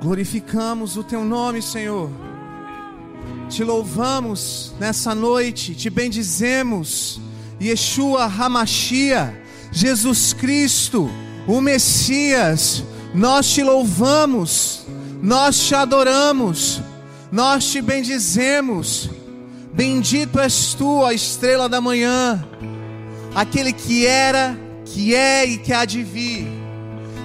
Glorificamos o teu nome, Senhor. Te louvamos nessa noite, te bendizemos. Yeshua Hamashia, Jesus Cristo, o Messias, nós te louvamos, nós te adoramos, nós te bendizemos. Bendito és tu, a estrela da manhã, aquele que era, que é e que há de vir.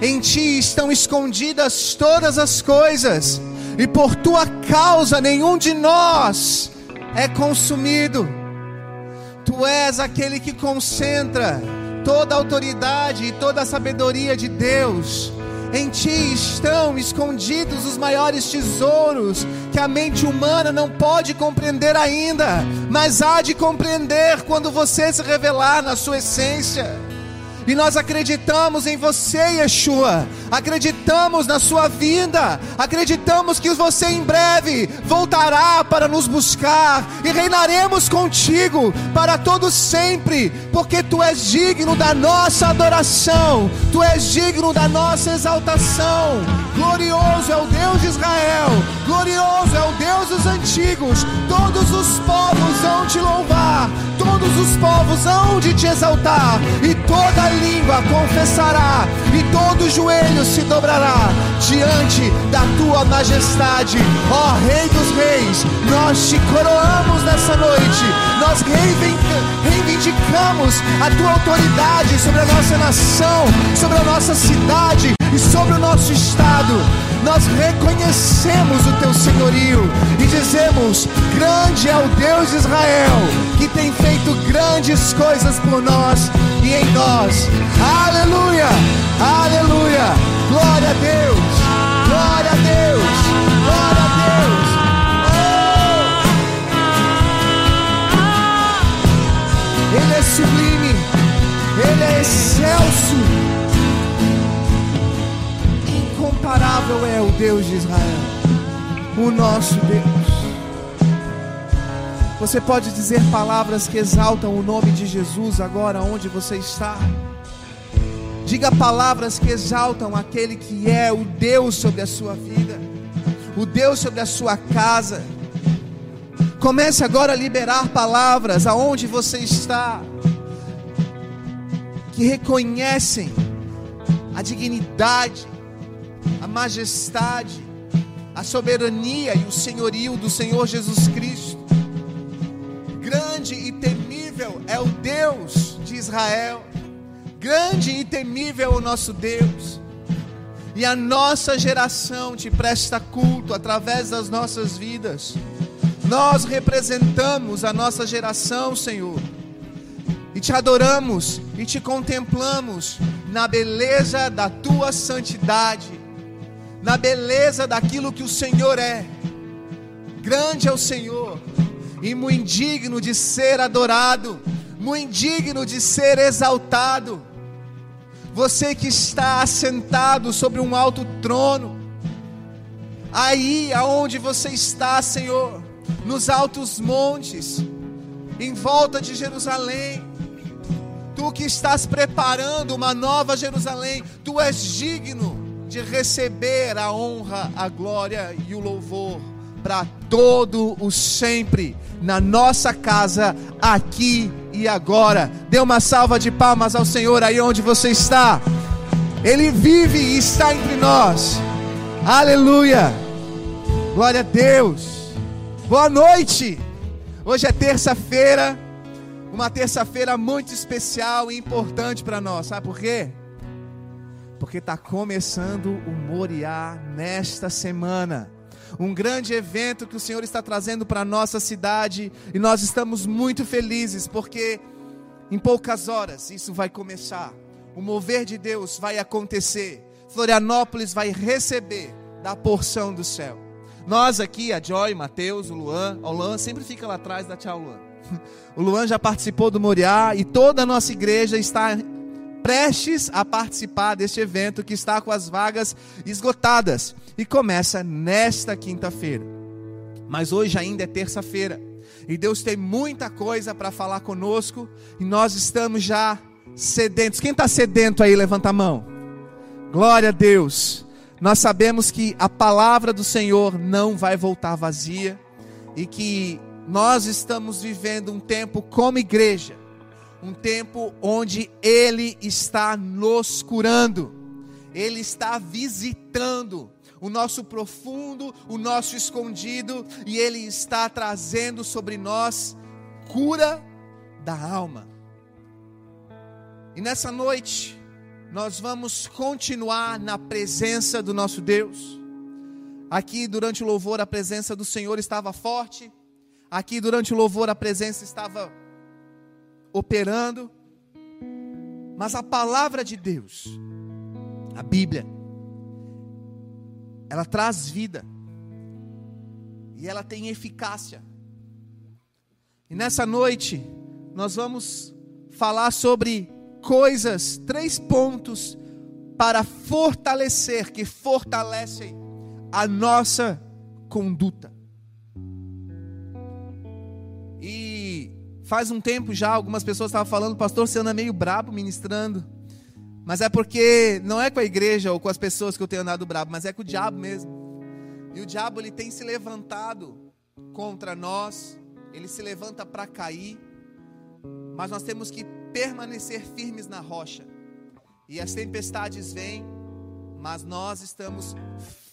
Em ti estão escondidas todas as coisas, e por tua causa nenhum de nós é consumido. Tu és aquele que concentra toda a autoridade e toda a sabedoria de Deus. Em ti estão escondidos os maiores tesouros que a mente humana não pode compreender ainda, mas há de compreender quando você se revelar na sua essência. E nós acreditamos em você, Yeshua. Acreditamos na sua vinda. Acreditamos que você em breve voltará para nos buscar e reinaremos contigo para todo sempre, porque tu és digno da nossa adoração. Tu és digno da nossa exaltação. Glorioso é o Deus de Israel. Glorioso é o Deus antigos. Todos os povos vão te louvar. Todos os povos vão de te exaltar e toda língua confessará, e todo joelho se dobrará diante da tua majestade, ó Rei dos Reis. Nós te coroamos nessa noite, nós reivindicamos a tua autoridade sobre a nossa nação, sobre a nossa cidade e sobre o nosso estado. Nós reconhecemos o teu senhorio e dizemos: Grande é o Deus de Israel, que tem feito grandes coisas por nós e em nós. Aleluia! Aleluia! Glória a Deus! Glória a Deus! Glória a Deus! Oh! Ele é sublime, Ele é excelso. Incomparável é o Deus de Israel, o nosso Deus. Você pode dizer palavras que exaltam o nome de Jesus agora onde você está. Diga palavras que exaltam aquele que é o Deus sobre a sua vida, o Deus sobre a sua casa. Comece agora a liberar palavras aonde você está, que reconhecem a dignidade, a majestade, a soberania e o senhorio do Senhor Jesus Cristo grande e temível é o Deus de Israel. Grande e temível é o nosso Deus. E a nossa geração te presta culto através das nossas vidas. Nós representamos a nossa geração, Senhor. E te adoramos e te contemplamos na beleza da tua santidade, na beleza daquilo que o Senhor é. Grande é o Senhor e muito indigno de ser adorado, muito indigno de ser exaltado. Você que está assentado sobre um alto trono, aí aonde você está, Senhor, nos altos montes, em volta de Jerusalém, tu que estás preparando uma nova Jerusalém, tu és digno de receber a honra, a glória e o louvor para todo o sempre na nossa casa, aqui e agora. Dê uma salva de palmas ao Senhor aí onde você está. Ele vive e está entre nós. Aleluia. Glória a Deus. Boa noite. Hoje é terça-feira. Uma terça-feira muito especial e importante para nós. Sabe por quê? Porque está começando o Moriá nesta semana um grande evento que o Senhor está trazendo para a nossa cidade e nós estamos muito felizes porque em poucas horas isso vai começar. O mover de Deus vai acontecer. Florianópolis vai receber da porção do céu. Nós aqui, a Joy, Mateus, o Luan, o Luan sempre fica lá atrás da tchau Luan. O Luan já participou do Moriá e toda a nossa igreja está prestes a participar deste evento que está com as vagas esgotadas e começa nesta quinta-feira. Mas hoje ainda é terça-feira e Deus tem muita coisa para falar conosco e nós estamos já sedentos. Quem está sedento aí, levanta a mão. Glória a Deus. Nós sabemos que a palavra do Senhor não vai voltar vazia e que nós estamos vivendo um tempo como igreja, um tempo onde Ele está nos curando, Ele está visitando o nosso profundo, o nosso escondido, e Ele está trazendo sobre nós cura da alma. E nessa noite, nós vamos continuar na presença do nosso Deus. Aqui durante o louvor, a presença do Senhor estava forte. Aqui durante o louvor, a presença estava operando. Mas a palavra de Deus, a Bíblia, ela traz vida. E ela tem eficácia. E nessa noite, nós vamos falar sobre coisas, três pontos para fortalecer, que fortalecem a nossa conduta. E faz um tempo já, algumas pessoas estavam falando, pastor, você anda meio brabo ministrando. Mas é porque não é com a igreja ou com as pessoas que eu tenho andado brabo, mas é com o diabo mesmo. E o diabo ele tem se levantado contra nós, ele se levanta para cair, mas nós temos que permanecer firmes na rocha. E as tempestades vêm, mas nós estamos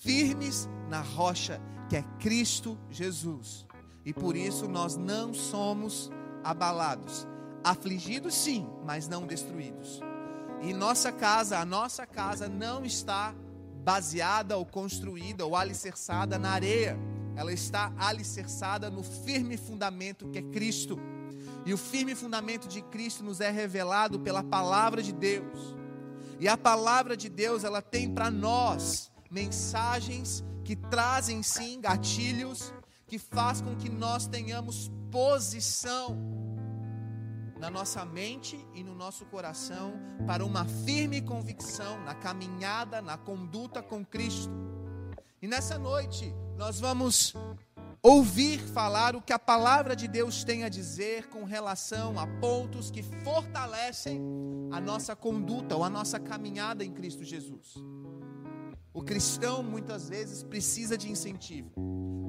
firmes na rocha, que é Cristo Jesus. E por isso nós não somos abalados. Afligidos sim, mas não destruídos. E nossa casa, a nossa casa não está baseada ou construída ou alicerçada na areia. Ela está alicerçada no firme fundamento que é Cristo. E o firme fundamento de Cristo nos é revelado pela palavra de Deus. E a palavra de Deus, ela tem para nós mensagens que trazem sim gatilhos que faz com que nós tenhamos posição na nossa mente e no nosso coração para uma firme convicção na caminhada, na conduta com Cristo. E nessa noite nós vamos ouvir falar o que a palavra de Deus tem a dizer com relação a pontos que fortalecem a nossa conduta ou a nossa caminhada em Cristo Jesus. O cristão muitas vezes precisa de incentivo,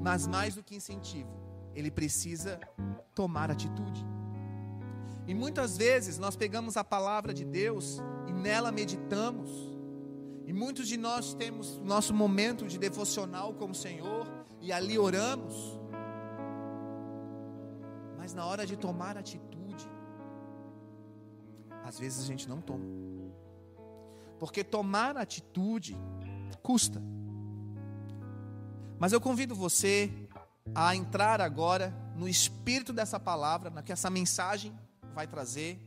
mas mais do que incentivo, ele precisa tomar atitude. E muitas vezes nós pegamos a palavra de Deus e nela meditamos. E muitos de nós temos nosso momento de devocional com o Senhor e ali oramos. Mas na hora de tomar atitude, às vezes a gente não toma. Porque tomar atitude custa. Mas eu convido você a entrar agora no espírito dessa palavra, na que essa mensagem vai trazer.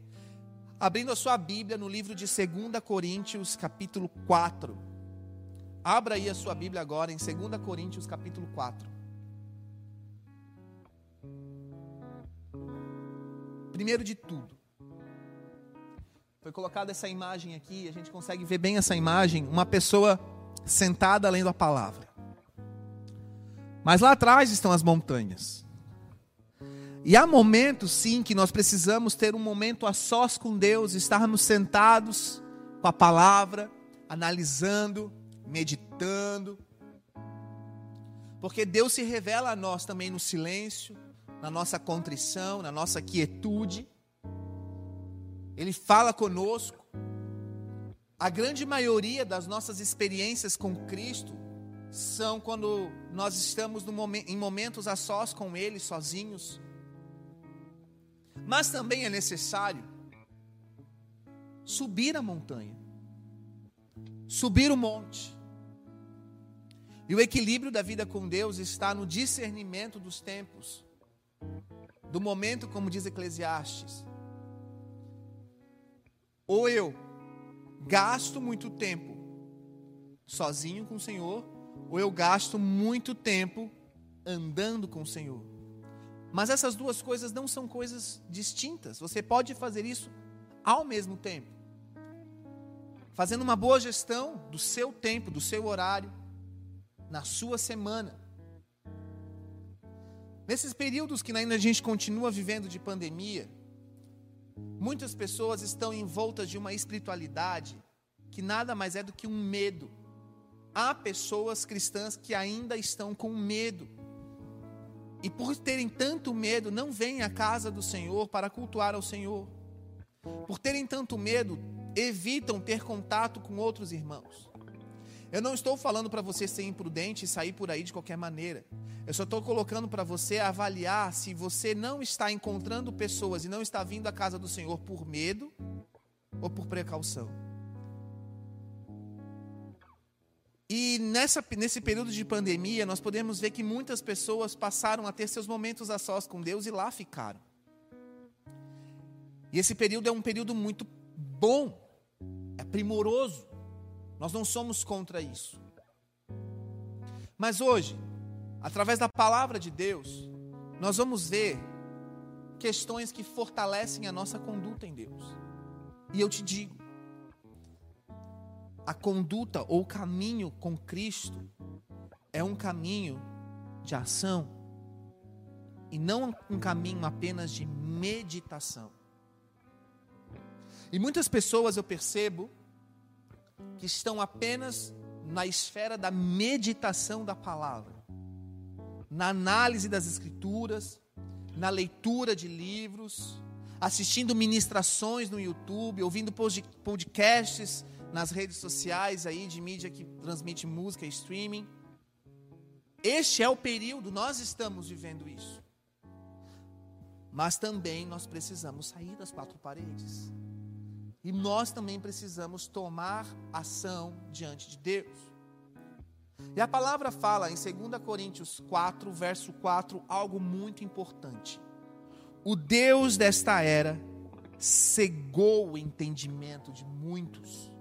Abrindo a sua Bíblia no livro de 2 Coríntios, capítulo 4. Abra aí a sua Bíblia agora em 2 Coríntios, capítulo 4. Primeiro de tudo, foi colocada essa imagem aqui, a gente consegue ver bem essa imagem, uma pessoa sentada lendo a palavra. Mas lá atrás estão as montanhas. E há momentos, sim, que nós precisamos ter um momento a sós com Deus, estarmos sentados com a palavra, analisando, meditando. Porque Deus se revela a nós também no silêncio, na nossa contrição, na nossa quietude. Ele fala conosco. A grande maioria das nossas experiências com Cristo são quando nós estamos em momentos a sós com Ele, sozinhos mas também é necessário subir a montanha, subir o monte. E o equilíbrio da vida com Deus está no discernimento dos tempos, do momento, como diz Eclesiastes. Ou eu gasto muito tempo sozinho com o Senhor, ou eu gasto muito tempo andando com o Senhor. Mas essas duas coisas não são coisas distintas. Você pode fazer isso ao mesmo tempo. Fazendo uma boa gestão do seu tempo, do seu horário, na sua semana. Nesses períodos que ainda a gente continua vivendo de pandemia, muitas pessoas estão envoltas de uma espiritualidade que nada mais é do que um medo há pessoas cristãs que ainda estão com medo. E por terem tanto medo, não vêm à casa do Senhor para cultuar ao Senhor. Por terem tanto medo, evitam ter contato com outros irmãos. Eu não estou falando para você ser imprudente e sair por aí de qualquer maneira. Eu só estou colocando para você avaliar se você não está encontrando pessoas e não está vindo à casa do Senhor por medo ou por precaução. E nessa, nesse período de pandemia, nós podemos ver que muitas pessoas passaram a ter seus momentos a sós com Deus e lá ficaram. E esse período é um período muito bom, é primoroso. Nós não somos contra isso. Mas hoje, através da palavra de Deus, nós vamos ver questões que fortalecem a nossa conduta em Deus. E eu te digo, a conduta ou caminho com Cristo é um caminho de ação e não um caminho apenas de meditação. E muitas pessoas eu percebo que estão apenas na esfera da meditação da palavra, na análise das escrituras, na leitura de livros, assistindo ministrações no YouTube, ouvindo podcasts nas redes sociais aí de mídia que transmite música e streaming. Este é o período, nós estamos vivendo isso. Mas também nós precisamos sair das quatro paredes. E nós também precisamos tomar ação diante de Deus. E a palavra fala em 2 Coríntios 4, verso 4, algo muito importante. O Deus desta era cegou o entendimento de muitos.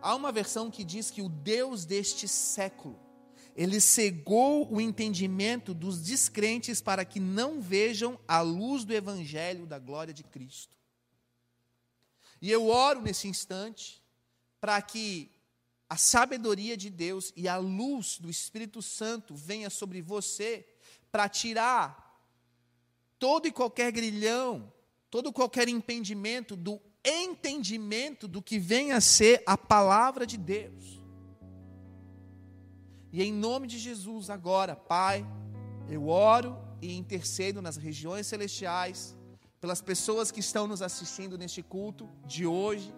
Há uma versão que diz que o Deus deste século, ele cegou o entendimento dos descrentes para que não vejam a luz do evangelho da glória de Cristo. E eu oro nesse instante para que a sabedoria de Deus e a luz do Espírito Santo venha sobre você para tirar todo e qualquer grilhão, todo e qualquer impedimento do entendimento do que vem a ser a palavra de Deus. E em nome de Jesus, agora, Pai, eu oro e intercedo nas regiões celestiais pelas pessoas que estão nos assistindo neste culto de hoje,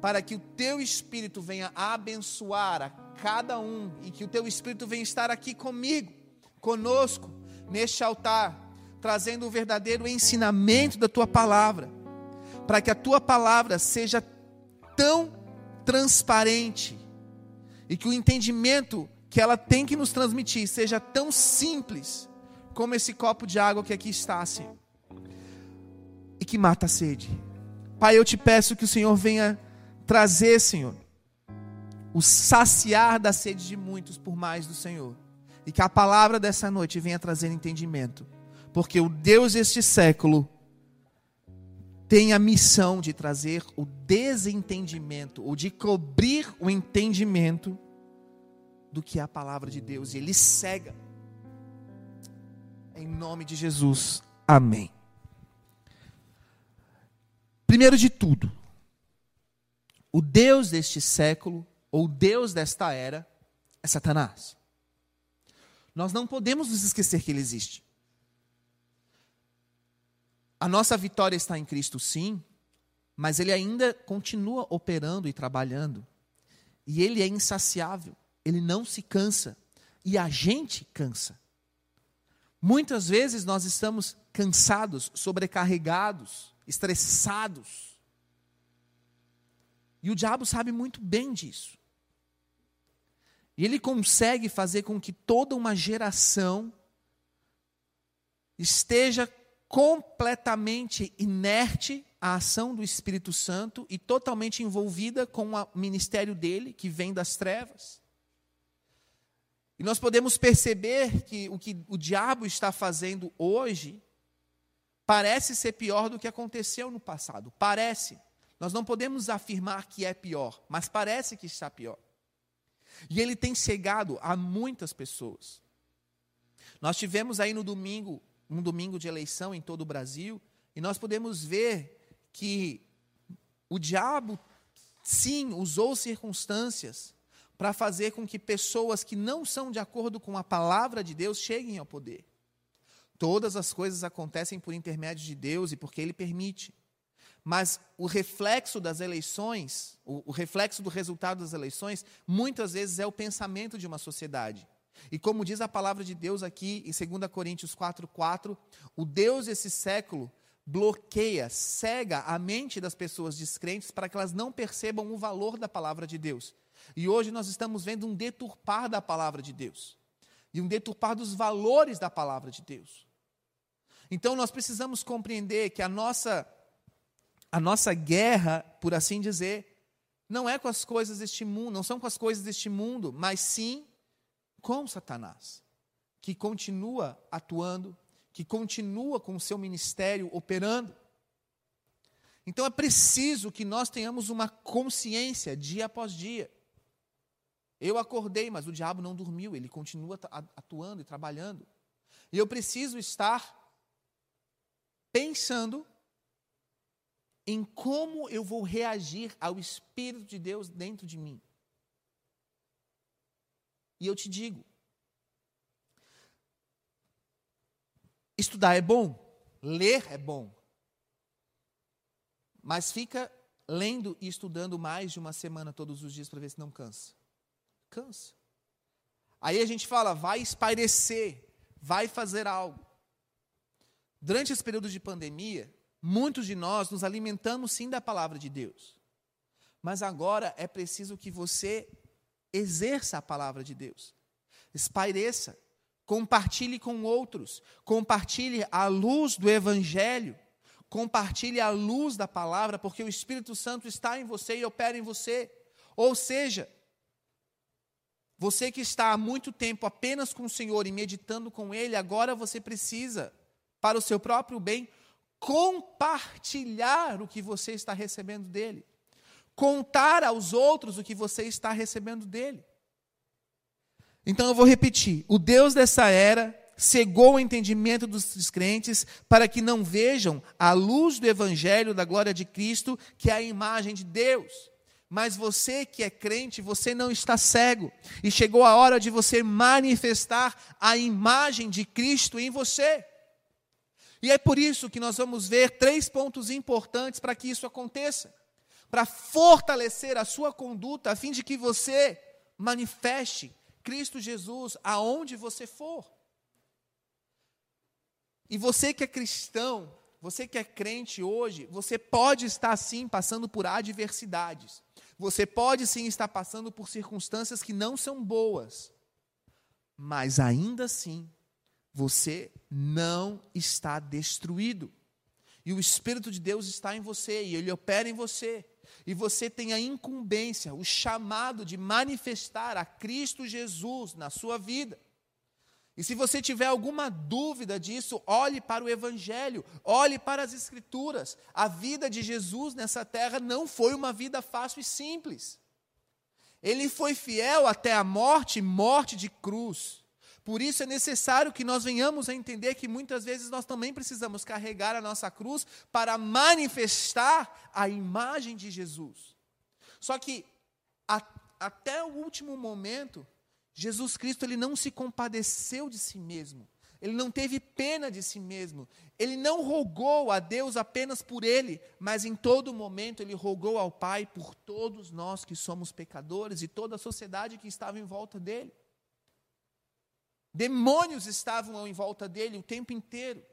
para que o teu Espírito venha abençoar a cada um e que o teu Espírito venha estar aqui comigo, conosco, neste altar, trazendo o verdadeiro ensinamento da tua palavra, para que a tua palavra seja tão transparente e que o entendimento que ela tem que nos transmitir seja tão simples como esse copo de água que aqui está, Senhor que mata a sede. Pai, eu te peço que o Senhor venha trazer, Senhor, o saciar da sede de muitos por mais do Senhor. E que a palavra dessa noite venha trazer entendimento. Porque o Deus deste século tem a missão de trazer o desentendimento, ou de cobrir o entendimento do que é a palavra de Deus. E ele cega. Em nome de Jesus. Amém. Primeiro de tudo, o Deus deste século, ou Deus desta era, é Satanás. Nós não podemos nos esquecer que ele existe. A nossa vitória está em Cristo, sim, mas ele ainda continua operando e trabalhando. E ele é insaciável, ele não se cansa. E a gente cansa. Muitas vezes nós estamos cansados, sobrecarregados, estressados. E o diabo sabe muito bem disso. E ele consegue fazer com que toda uma geração esteja completamente inerte à ação do Espírito Santo e totalmente envolvida com o ministério dele, que vem das trevas. E nós podemos perceber que o que o diabo está fazendo hoje parece ser pior do que aconteceu no passado. Parece. Nós não podemos afirmar que é pior, mas parece que está pior. E ele tem cegado a muitas pessoas. Nós tivemos aí no domingo, um domingo de eleição em todo o Brasil, e nós podemos ver que o diabo, sim, usou circunstâncias para fazer com que pessoas que não são de acordo com a palavra de Deus cheguem ao poder. Todas as coisas acontecem por intermédio de Deus e porque Ele permite. Mas o reflexo das eleições, o, o, reflexo do resultado das eleições, muitas vezes é o pensamento de uma sociedade. E como diz a palavra de Deus aqui em 2 Coríntios 4,4, o Deus desse século bloqueia, cega a mente das pessoas descrentes para que elas não percebam o valor da palavra de Deus. E hoje nós estamos vendo um deturpar da palavra de Deus. E um deturpar dos valores da palavra de Deus. Então nós precisamos compreender que a nossa a nossa guerra, por assim dizer, não é com as coisas deste mundo, não são com as coisas deste mundo, mas sim com Satanás, que continua atuando, que continua com o seu ministério operando. Então é preciso que nós tenhamos uma consciência dia após dia. Eu acordei, mas o diabo não dormiu, ele continua atuando e trabalhando. E eu preciso estar pensando em como eu vou reagir ao Espírito de Deus dentro de mim. E eu te digo: estudar é bom, ler é bom, mas fica lendo e estudando mais de uma semana todos os dias para ver se não cansa. Cansa. Aí a gente fala, vai espairecer, vai fazer algo. Durante esse período de pandemia, muitos de nós nos alimentamos sim da palavra de Deus. Mas agora é preciso que você exerça a palavra de Deus. Espaireça, compartilhe com outros, compartilhe a luz do evangelho, compartilhe a luz da palavra, porque o Espírito Santo está em você e opera em você. Ou seja, você que está há muito tempo apenas com o Senhor e meditando com Ele, agora você precisa, para o seu próprio bem, compartilhar o que você está recebendo dele. Contar aos outros o que você está recebendo dele. Então eu vou repetir: o Deus dessa era cegou o entendimento dos descrentes para que não vejam a luz do Evangelho da glória de Cristo, que é a imagem de Deus. Mas você que é crente, você não está cego. E chegou a hora de você manifestar a imagem de Cristo em você. E é por isso que nós vamos ver três pontos importantes para que isso aconteça. Para fortalecer a sua conduta, a fim de que você manifeste Cristo Jesus aonde você for. E você que é cristão, você que é crente hoje, você pode estar sim passando por adversidades. Você pode sim estar passando por circunstâncias que não são boas. Mas ainda assim, você não está destruído. E o Espírito de Deus está em você e ele opera em você. E você tem a incumbência, o chamado de manifestar a Cristo Jesus na sua vida. E se você tiver alguma dúvida disso, olhe para o Evangelho, olhe para as Escrituras. A vida de Jesus nessa terra não foi uma vida fácil e simples. Ele foi fiel até a morte morte de cruz. Por isso é necessário que nós venhamos a entender que muitas vezes nós também precisamos carregar a nossa cruz para manifestar a imagem de Jesus. Só que a, até o último momento, Jesus Cristo ele não se compadeceu de si mesmo. Ele não teve pena de si mesmo. Ele não rogou a Deus apenas por ele, mas em todo momento ele rogou ao Pai por todos nós que somos pecadores e toda a sociedade que estava em volta dele. Demônios estavam em volta dele o tempo inteiro.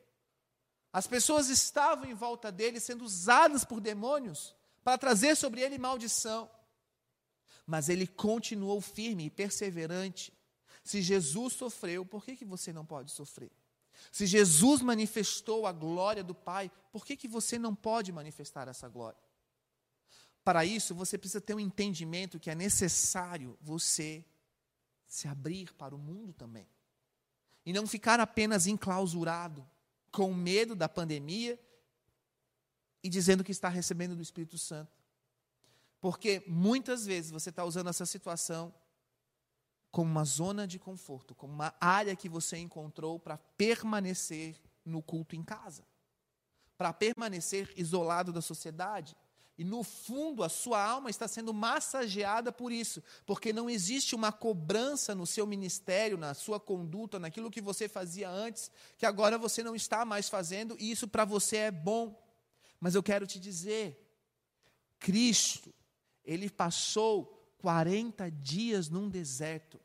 As pessoas estavam em volta dele sendo usadas por demônios para trazer sobre ele maldição mas ele continuou firme e perseverante. Se Jesus sofreu, por que, que você não pode sofrer? Se Jesus manifestou a glória do Pai, por que, que você não pode manifestar essa glória? Para isso, você precisa ter um entendimento que é necessário você se abrir para o mundo também. E não ficar apenas enclausurado, com medo da pandemia e dizendo que está recebendo do Espírito Santo. Porque muitas vezes você está usando essa situação como uma zona de conforto, como uma área que você encontrou para permanecer no culto em casa, para permanecer isolado da sociedade, E no fundo, a sua alma está sendo massageada por isso, porque não existe uma cobrança no seu ministério, na sua conduta, naquilo que você fazia antes, que agora você não está mais fazendo, e isso para você é bom. Mas eu quero te dizer, Cristo, ele passou 40 dias num deserto.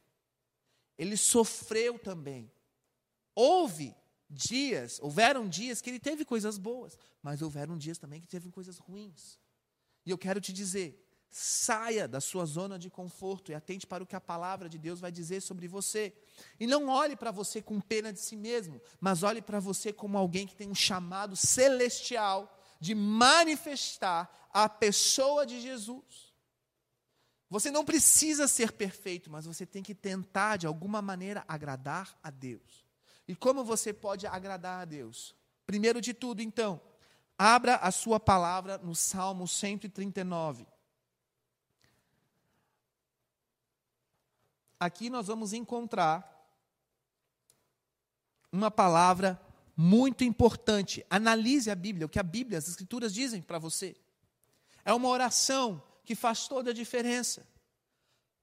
Ele sofreu também. Houve dias, houveram dias que ele teve coisas boas, mas houveram dias também que teve coisas ruins. E eu quero te dizer: saia da sua zona de conforto e atente para o que a palavra de Deus vai dizer sobre você. E não olhe para você com pena de si mesmo, mas olhe para você como alguém que tem um chamado celestial de manifestar a pessoa de Jesus. Você não precisa ser perfeito, mas você tem que tentar, de alguma maneira, agradar a Deus. E como você pode agradar a Deus? Primeiro de tudo, então, Abra a sua palavra no Salmo 139. Aqui nós vamos encontrar uma palavra muito importante. Analise a Bíblia, o que a Bíblia, as Escrituras dizem para você. É uma oração que faz toda a diferença.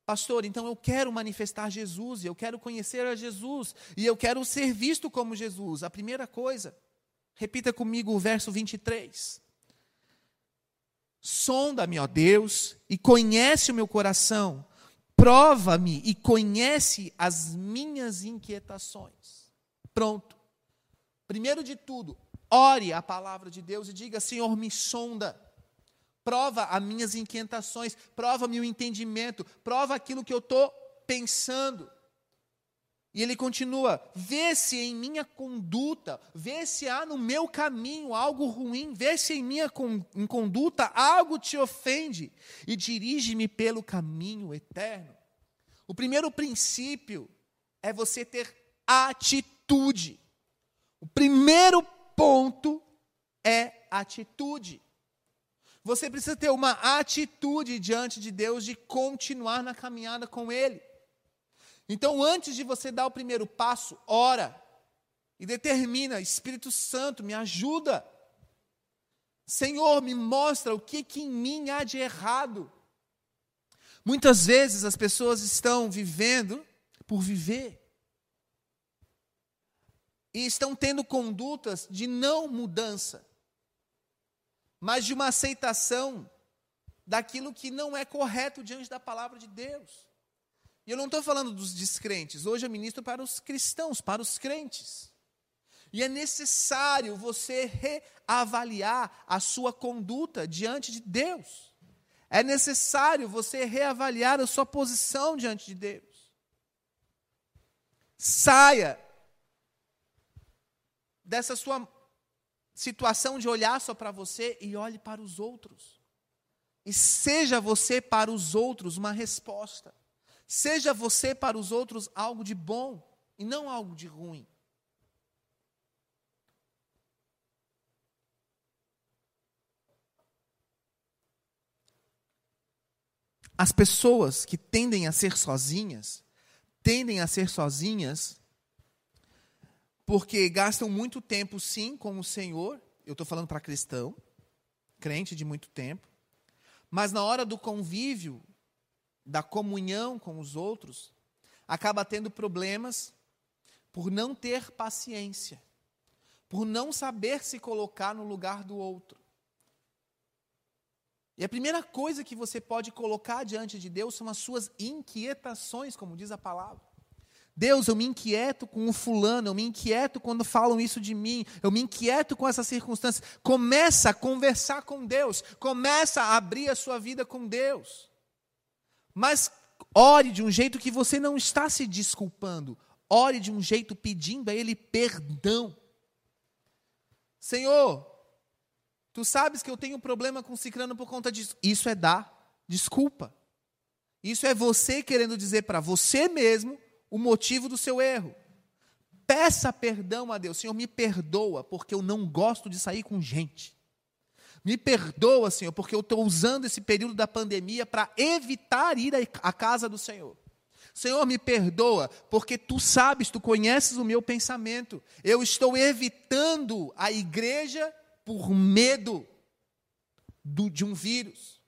Pastor, então eu quero manifestar Jesus, eu quero conhecer a Jesus, e eu quero ser visto como Jesus. A primeira coisa Repita comigo o verso 23. Sonda-me, ó Deus, e conhece o meu coração. Prova-me e conhece as minhas inquietações. Pronto. Primeiro de tudo, ore a palavra de Deus e diga: Senhor, me sonda. Prova as minhas inquietações, prova-me o entendimento, prova aquilo que eu estou pensando. E ele continua: vê se em minha conduta, vê se há no meu caminho algo ruim, vê se em minha em conduta algo te ofende, e dirige-me pelo caminho eterno. O primeiro princípio é você ter atitude. O primeiro ponto é atitude. Você precisa ter uma atitude diante de Deus de continuar na caminhada com Ele. Então, antes de você dar o primeiro passo, ora e determina: Espírito Santo, me ajuda. Senhor, me mostra o que, que em mim há de errado. Muitas vezes as pessoas estão vivendo por viver. E estão tendo condutas de não mudança, mas de uma aceitação daquilo que não é correto diante da palavra de Deus. E eu não estou falando dos descrentes, hoje eu ministro para os cristãos, para os crentes. E é necessário você reavaliar a sua conduta diante de Deus. É necessário você reavaliar a sua posição diante de Deus. Saia dessa sua situação de olhar só para você e olhe para os outros. E seja você para os outros uma resposta. Seja você para os outros algo de bom e não algo de ruim. As pessoas que tendem a ser sozinhas, tendem a ser sozinhas porque gastam muito tempo, sim, com o Senhor. Eu estou falando para cristão, crente de muito tempo. Mas na hora do convívio, da comunhão com os outros, acaba tendo problemas por não ter paciência, por não saber se colocar no lugar do outro. E a primeira coisa que você pode colocar diante de Deus são as suas inquietações, como diz a palavra. Deus, eu me inquieto com o fulano, eu me inquieto quando falam isso de mim, eu me inquieto com essas circunstâncias. Começa a conversar com Deus, começa a abrir a sua vida com Deus. Mas ore de um jeito que você não está se desculpando. Ore de um jeito pedindo a Ele perdão. Senhor, tu sabes que eu tenho problema com ciclano por conta disso. Isso é dar desculpa. Isso é você querendo dizer para você mesmo o motivo do seu erro. Peça perdão a Deus. Senhor, me perdoa, porque eu não gosto de sair com gente. Me perdoa, Senhor, porque eu estou usando esse período da pandemia para evitar ir à casa do Senhor. Senhor, me perdoa, porque tu sabes, tu conheces o meu pensamento. Eu estou evitando a igreja por medo do, de um vírus.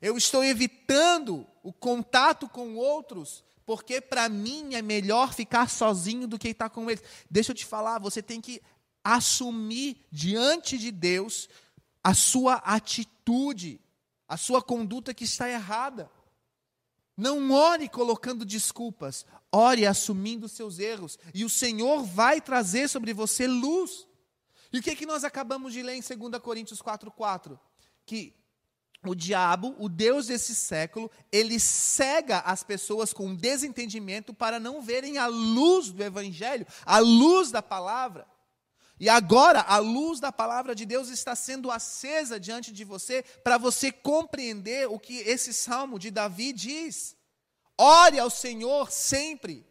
Eu estou evitando o contato com outros, porque para mim é melhor ficar sozinho do que estar com eles. Deixa eu te falar, você tem que assumir diante de Deus a sua atitude, a sua conduta que está errada. Não ore colocando desculpas, ore assumindo seus erros, e o Senhor vai trazer sobre você luz. E o que, é que nós acabamos de ler em 2 Coríntios 4,4? Que o diabo, o Deus desse século, ele cega as pessoas com desentendimento para não verem a luz do Evangelho, a luz da palavra. E agora a luz da palavra de Deus está sendo acesa diante de você para você compreender o que esse salmo de Davi diz. Ore ao Senhor sempre,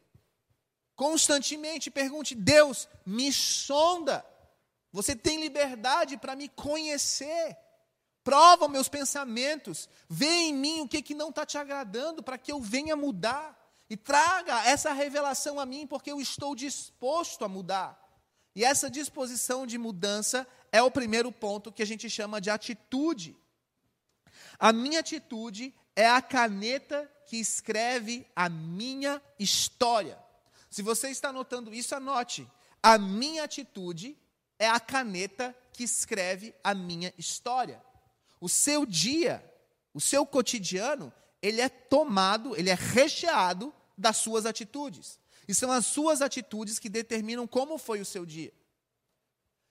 constantemente, pergunte: Deus, me sonda. Você tem liberdade para me conhecer. Prova meus pensamentos. Vê em mim o que, que não está te agradando para que eu venha mudar. E traga essa revelação a mim, porque eu estou disposto a mudar. E essa disposição de mudança é o primeiro ponto que a gente chama de atitude. A minha atitude é a caneta que escreve a minha história. Se você está anotando isso, anote. A minha atitude é a caneta que escreve a minha história. O seu dia, o seu cotidiano, ele é tomado, ele é recheado das suas atitudes. E são as suas atitudes que determinam como foi o seu dia.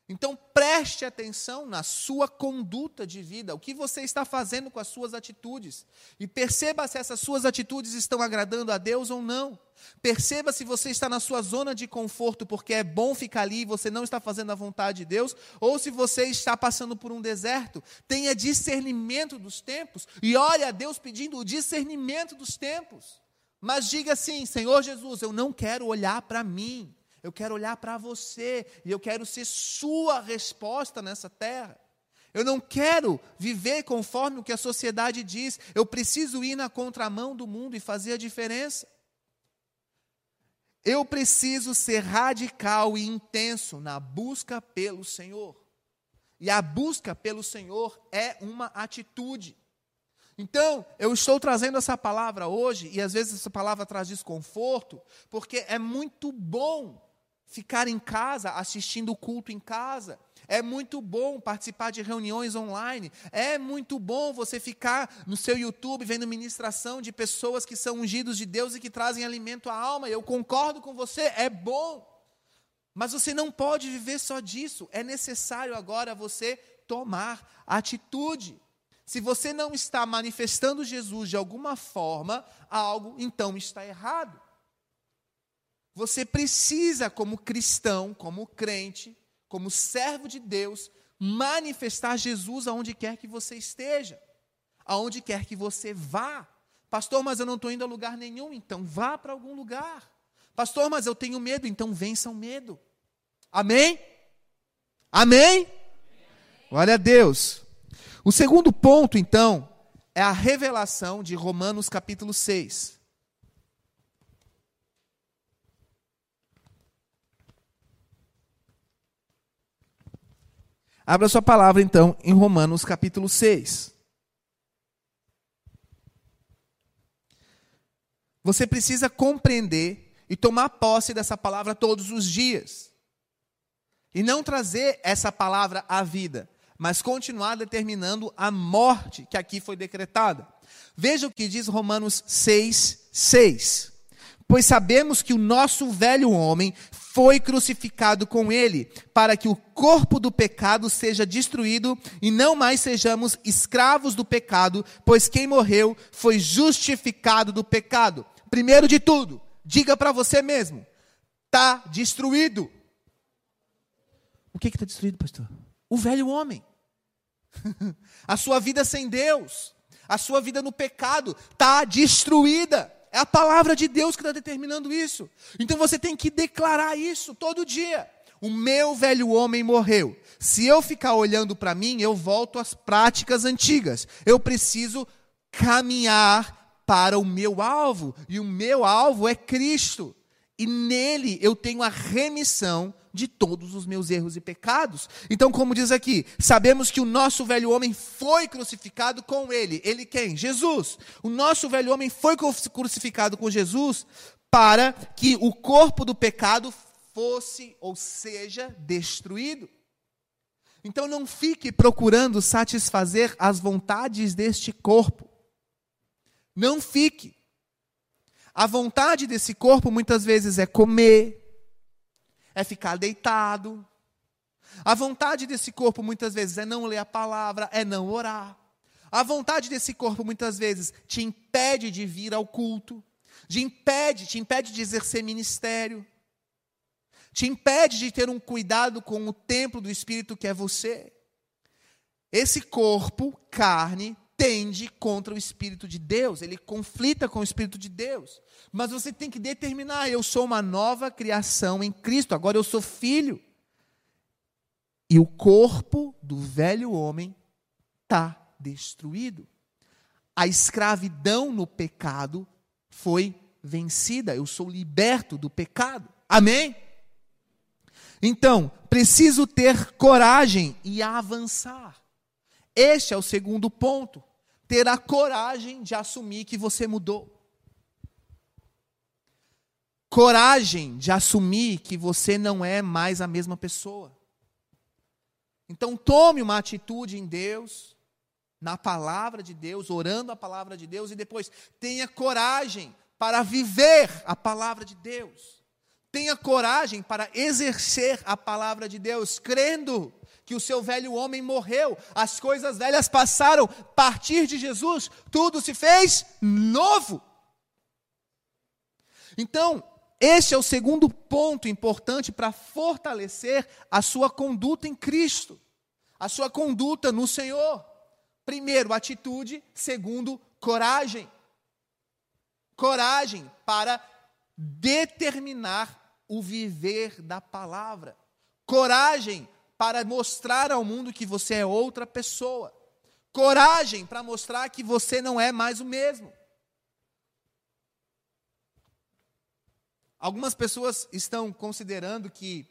Então preste atenção na sua conduta de vida, o que você está fazendo com as suas atitudes. E perceba se essas suas atitudes estão agradando a Deus ou não. Perceba se você está na sua zona de conforto porque é bom ficar ali e você não está fazendo a vontade de Deus, ou se você está passando por um deserto. Tenha discernimento dos tempos e ore a Deus pedindo o discernimento dos tempos. Mas diga assim: Senhor Jesus, eu não quero olhar para mim, eu quero olhar para você e eu quero ser sua resposta nessa terra. Eu não quero viver conforme o que a sociedade diz. Eu preciso ir na contramão do mundo e fazer a diferença. Eu preciso ser radical e intenso na busca pelo Senhor. E a busca pelo Senhor é uma atitude. Então, eu estou trazendo essa palavra hoje, e às vezes essa palavra traz desconforto, porque é muito bom ficar em casa, assistindo o culto em casa. É muito bom participar de reuniões online. É muito bom você ficar no seu YouTube vendo ministração de pessoas que são ungidos de Deus e que trazem alimento à alma. Eu concordo com você, é bom. Mas você não pode viver só disso. É necessário agora você tomar atitude. Se você não está manifestando Jesus de alguma forma, algo então está errado. Você precisa, como cristão, como crente, como servo de Deus, manifestar Jesus aonde quer que você esteja, aonde quer que você vá. Pastor, mas eu não estou indo a lugar nenhum, então vá para algum lugar. Pastor, mas eu tenho medo, então vença o medo. Amém? Amém? Glória a Deus. O segundo ponto, então, é a revelação de Romanos capítulo 6. Abra sua palavra, então, em Romanos capítulo 6. Você precisa compreender e tomar posse dessa palavra todos os dias. E não trazer essa palavra à vida mas continuar determinando a morte que aqui foi decretada. Veja o que diz Romanos 6, 6. Pois sabemos que o nosso velho homem foi crucificado com ele, para que o corpo do pecado seja destruído e não mais sejamos escravos do pecado, pois quem morreu foi justificado do pecado. Primeiro de tudo, diga para você mesmo: está destruído. O que está destruído, pastor? o velho homem. a sua vida sem Deus, a sua vida no pecado está destruída. É a palavra de Deus que está determinando isso. Então você tem que declarar isso todo dia. O meu velho homem morreu. Se eu ficar olhando para mim, eu volto às práticas antigas. Eu preciso caminhar para o meu alvo. E o meu alvo é Cristo. E nele eu tenho a remissão de todos os meus erros e pecados. Então, como diz aqui, sabemos que o nosso velho homem foi crucificado com ele. Ele quem? Jesus. O nosso velho homem foi crucificado com Jesus para que o corpo do pecado fosse ou seja destruído. Então não fique procurando satisfazer as vontades deste corpo. Não fique. A vontade desse corpo muitas vezes é comer, é ficar deitado. A vontade desse corpo muitas vezes é não ler a palavra, é não orar. A vontade desse corpo muitas vezes te impede de vir ao culto, te impede, te impede de exercer ministério, te impede de ter um cuidado com o templo do Espírito que é você. Esse corpo, carne, tende contra o Espírito de Deus, ele conflita com o Espírito de Deus. Mas você tem que determinar: eu sou uma nova criação em Cristo, agora eu sou filho. E o corpo do velho homem está destruído. A escravidão no pecado foi vencida, eu sou liberto do pecado. Amém? Então, preciso ter coragem e avançar. Este é o segundo ponto. Ter a coragem de assumir que você mudou. Coragem de assumir que você não é mais a mesma pessoa. Então, tome uma atitude em Deus, na palavra de Deus, orando a palavra de Deus, e depois tenha coragem para viver a palavra de Deus. Tenha coragem para exercer a palavra de Deus, crendo que o seu velho homem morreu, as coisas velhas passaram, partir de Jesus, tudo se fez novo. Então, este é o segundo ponto importante para fortalecer a sua conduta em Cristo, a sua conduta no Senhor. Primeiro, atitude, segundo, coragem. Coragem para determinar o viver da palavra. Coragem para mostrar ao mundo que você é outra pessoa. Coragem para mostrar que você não é mais o mesmo. Algumas pessoas estão considerando que,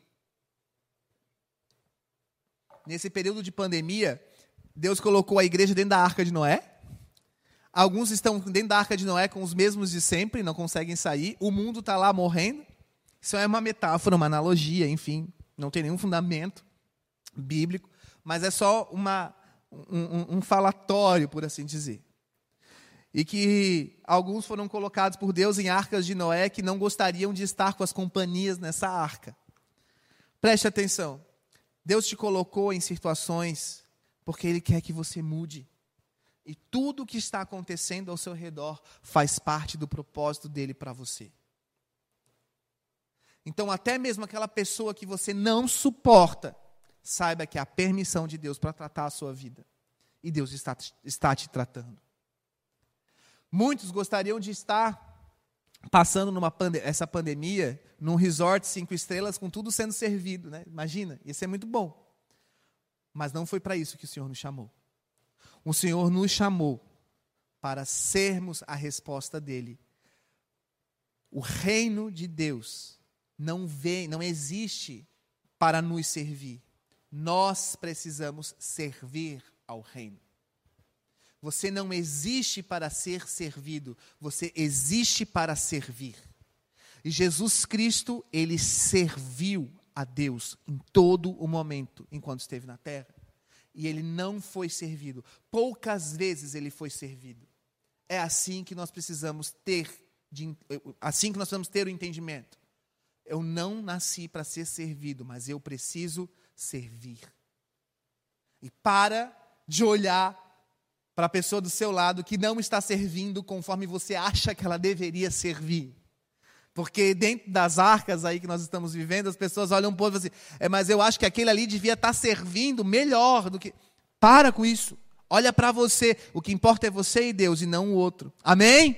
nesse período de pandemia, Deus colocou a igreja dentro da arca de Noé. Alguns estão dentro da arca de Noé com os mesmos de sempre, não conseguem sair. O mundo está lá morrendo. Isso é uma metáfora, uma analogia, enfim, não tem nenhum fundamento bíblico, mas é só uma, um, um, falatório, por assim dizer. E que alguns foram colocados por Deus em arcas de Noé que não gostariam de estar com as companhias nessa arca. Preste atenção. Deus te colocou em situações porque Ele quer que você mude. E tudo o que está acontecendo ao seu redor faz parte do propósito dele para você. Então, até mesmo aquela pessoa que você não suporta, saiba que a permissão de Deus para tratar a sua vida. E Deus está, está te tratando. Muitos gostariam de estar passando numa pande essa pandemia num resort cinco estrelas com tudo sendo servido, né? Imagina, ia ser muito bom. Mas não foi para isso que o Senhor nos chamou. O Senhor nos chamou para sermos a resposta dele. O reino de Deus não vem, não existe para nos servir. Nós precisamos servir ao reino. Você não existe para ser servido, você existe para servir. E Jesus Cristo, ele serviu a Deus em todo o momento enquanto esteve na terra. E ele não foi servido. Poucas vezes ele foi servido. É assim que nós precisamos ter, de, assim que nós precisamos ter o entendimento. Eu não nasci para ser servido, mas eu preciso servir. E para de olhar para a pessoa do seu lado que não está servindo conforme você acha que ela deveria servir. Porque dentro das arcas aí que nós estamos vivendo, as pessoas olham um pouco assim, é, mas eu acho que aquele ali devia estar servindo melhor do que. Para com isso. Olha para você. O que importa é você e Deus e não o outro. Amém?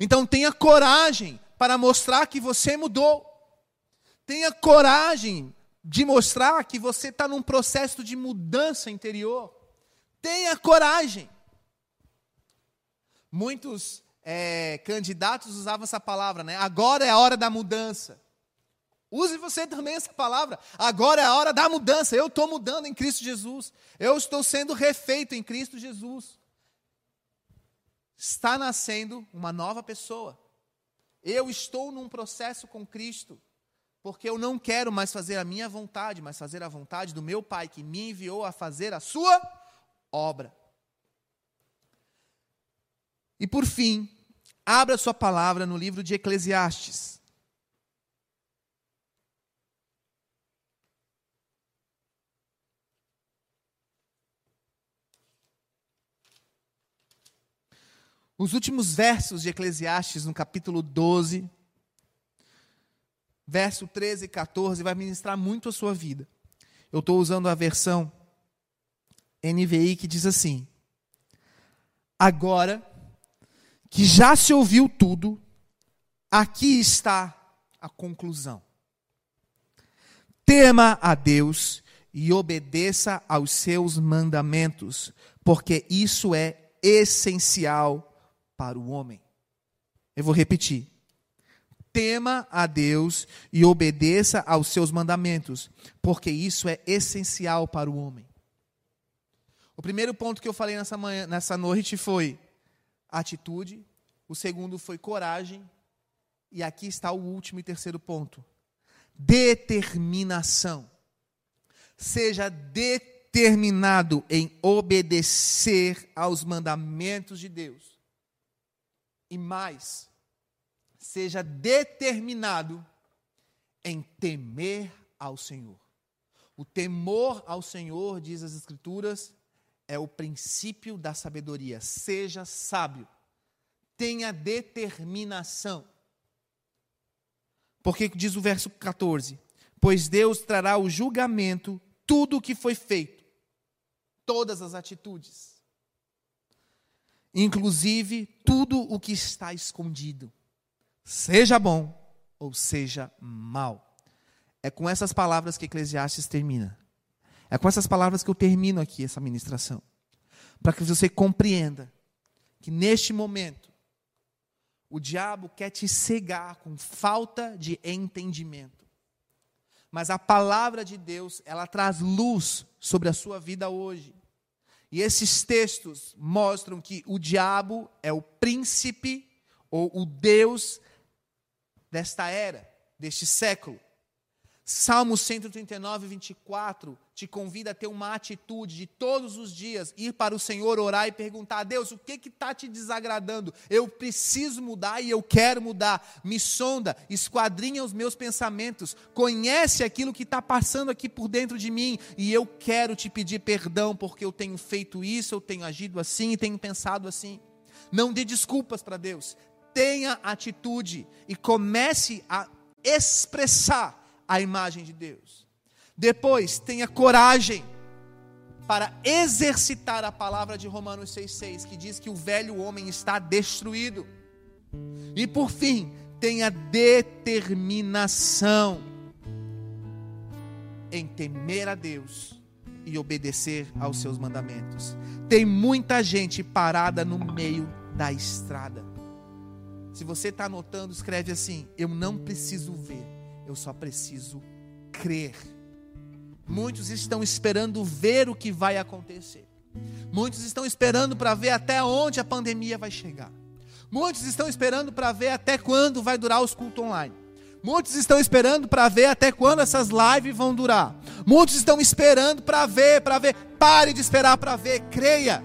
Então tenha coragem para mostrar que você mudou. Tenha coragem de mostrar que você está num processo de mudança interior. Tenha coragem. Muitos é, candidatos usavam essa palavra, né? Agora é a hora da mudança. Use você também essa palavra. Agora é a hora da mudança. Eu estou mudando em Cristo Jesus. Eu estou sendo refeito em Cristo Jesus. Está nascendo uma nova pessoa. Eu estou num processo com Cristo, porque eu não quero mais fazer a minha vontade, mas fazer a vontade do meu Pai que me enviou a fazer a sua obra. E por fim, abra sua palavra no livro de Eclesiastes. Os últimos versos de Eclesiastes, no capítulo 12, verso 13 e 14, vai ministrar muito a sua vida. Eu estou usando a versão NVI que diz assim: Agora que já se ouviu tudo, aqui está a conclusão. Tema a Deus e obedeça aos seus mandamentos, porque isso é essencial para o homem. Eu vou repetir. Tema a Deus e obedeça aos seus mandamentos, porque isso é essencial para o homem. O primeiro ponto que eu falei nessa, manhã, nessa noite foi atitude, o segundo foi coragem, e aqui está o último e terceiro ponto: determinação. Seja determinado em obedecer aos mandamentos de Deus e mais, seja determinado em temer ao Senhor. O temor ao Senhor, diz as Escrituras, é o princípio da sabedoria. Seja sábio, tenha determinação. Porque diz o verso 14: Pois Deus trará o julgamento tudo o que foi feito, todas as atitudes inclusive tudo o que está escondido, seja bom ou seja mal. É com essas palavras que Eclesiastes termina. É com essas palavras que eu termino aqui essa ministração. Para que você compreenda que neste momento o diabo quer te cegar com falta de entendimento. Mas a palavra de Deus, ela traz luz sobre a sua vida hoje. E esses textos mostram que o diabo é o príncipe ou o Deus desta era, deste século. Salmo 139, 24 te convida a ter uma atitude de todos os dias ir para o Senhor, orar e perguntar a Deus: o que está te desagradando? Eu preciso mudar e eu quero mudar. Me sonda, esquadrinha os meus pensamentos, conhece aquilo que está passando aqui por dentro de mim e eu quero te pedir perdão porque eu tenho feito isso, eu tenho agido assim e tenho pensado assim. Não dê desculpas para Deus, tenha atitude e comece a expressar a imagem de Deus. Depois, tenha coragem para exercitar a palavra de Romanos 6,6, que diz que o velho homem está destruído. E por fim, tenha determinação em temer a Deus e obedecer aos seus mandamentos. Tem muita gente parada no meio da estrada. Se você está anotando, escreve assim: Eu não preciso ver eu só preciso crer. Muitos estão esperando ver o que vai acontecer. Muitos estão esperando para ver até onde a pandemia vai chegar. Muitos estão esperando para ver até quando vai durar os cultos online. Muitos estão esperando para ver até quando essas lives vão durar. Muitos estão esperando para ver, para ver. Pare de esperar para ver, creia.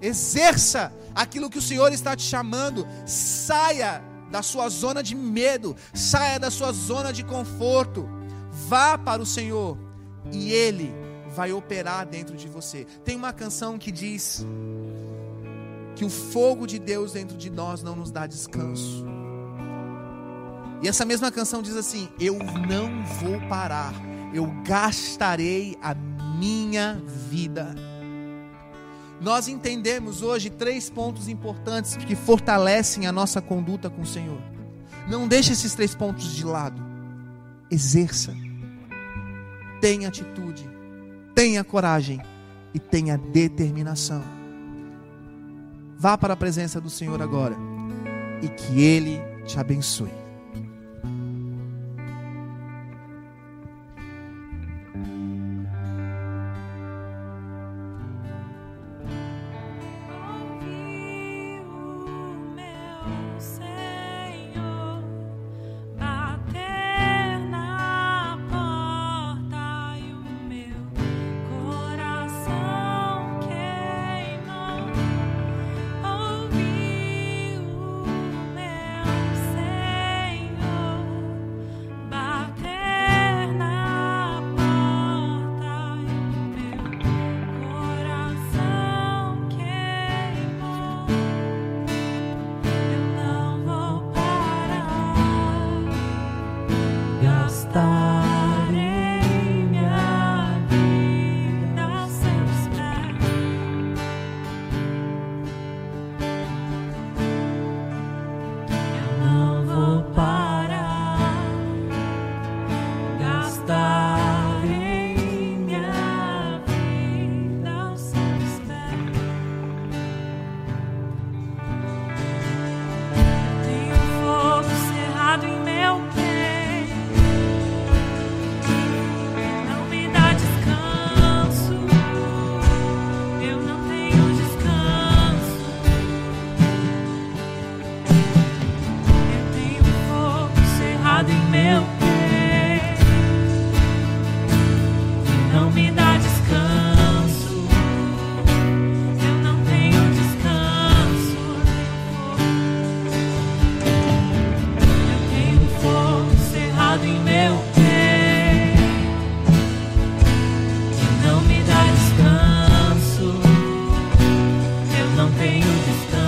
Exerça aquilo que o Senhor está te chamando. Saia da sua zona de medo, saia da sua zona de conforto, vá para o Senhor e Ele vai operar dentro de você. Tem uma canção que diz que o fogo de Deus dentro de nós não nos dá descanso. E essa mesma canção diz assim: Eu não vou parar, eu gastarei a minha vida nós entendemos hoje três pontos importantes que fortalecem a nossa conduta com o Senhor. Não deixe esses três pontos de lado. Exerça. Tenha atitude, tenha coragem e tenha determinação. Vá para a presença do Senhor agora e que Ele te abençoe. the stars.